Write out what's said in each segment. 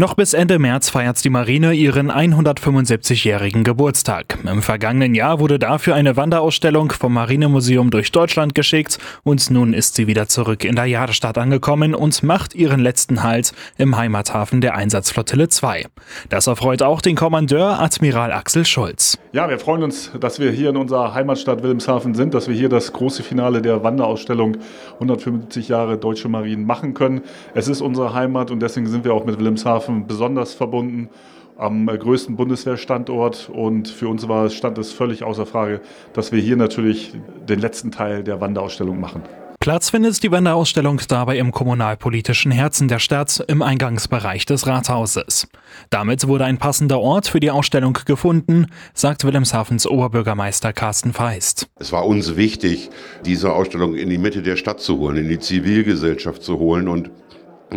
Noch bis Ende März feiert die Marine ihren 175-jährigen Geburtstag. Im vergangenen Jahr wurde dafür eine Wanderausstellung vom Marinemuseum durch Deutschland geschickt und nun ist sie wieder zurück in der Jadestadt angekommen und macht ihren letzten Halt im Heimathafen der Einsatzflottille 2. Das erfreut auch den Kommandeur Admiral Axel Schulz. Ja, wir freuen uns, dass wir hier in unserer Heimatstadt Wilhelmshaven sind, dass wir hier das große Finale der Wanderausstellung 175 Jahre Deutsche Marinen machen können. Es ist unsere Heimat und deswegen sind wir auch mit Wilhelmshaven Bremerhaven besonders verbunden am größten Bundeswehrstandort und für uns war, stand es völlig außer Frage, dass wir hier natürlich den letzten Teil der Wanderausstellung machen. Platz findet die Wanderausstellung dabei im kommunalpolitischen Herzen der Stadt im Eingangsbereich des Rathauses. Damit wurde ein passender Ort für die Ausstellung gefunden, sagt Wilhelmshavens Oberbürgermeister Carsten Feist. Es war uns wichtig, diese Ausstellung in die Mitte der Stadt zu holen, in die Zivilgesellschaft zu holen und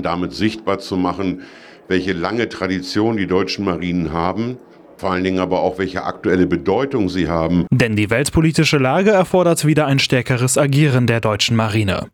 damit sichtbar zu machen, welche lange Tradition die deutschen Marinen haben vor allen Dingen aber auch, welche aktuelle Bedeutung sie haben. Denn die weltpolitische Lage erfordert wieder ein stärkeres Agieren der deutschen Marine.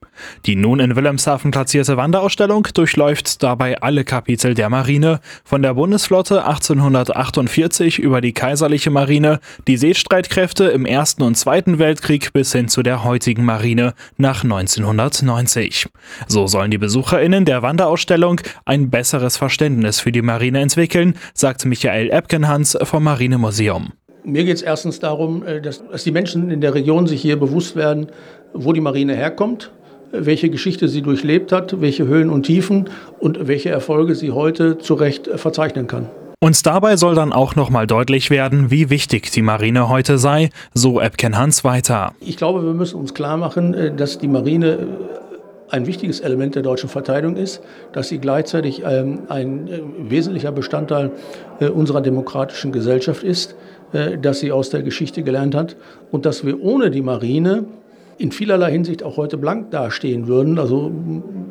Die nun in Wilhelmshaven platzierte Wanderausstellung durchläuft dabei alle Kapitel der Marine, von der Bundesflotte 1848 über die kaiserliche Marine, die Seestreitkräfte im Ersten und Zweiten Weltkrieg bis hin zu der heutigen Marine nach 1990. So sollen die BesucherInnen der Wanderausstellung ein besseres Verständnis für die Marine entwickeln, sagt Michael Epkenhans vom Marinemuseum. Mir geht es erstens darum, äh, dass, dass die Menschen in der Region sich hier bewusst werden, wo die Marine herkommt, welche Geschichte sie durchlebt hat, welche Höhen und Tiefen und welche Erfolge sie heute zu Recht äh, verzeichnen kann. Und dabei soll dann auch nochmal deutlich werden, wie wichtig die Marine heute sei, so Epken Hans weiter. Ich glaube, wir müssen uns klar machen, äh, dass die Marine ein wichtiges Element der deutschen Verteidigung ist, dass sie gleichzeitig ähm, ein äh, wesentlicher Bestandteil äh, unserer demokratischen Gesellschaft ist, äh, dass sie aus der Geschichte gelernt hat und dass wir ohne die Marine in vielerlei Hinsicht auch heute blank dastehen würden. Also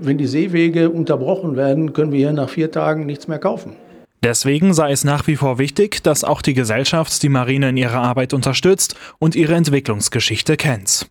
wenn die Seewege unterbrochen werden, können wir hier nach vier Tagen nichts mehr kaufen. Deswegen sei es nach wie vor wichtig, dass auch die Gesellschaft die Marine in ihrer Arbeit unterstützt und ihre Entwicklungsgeschichte kennt.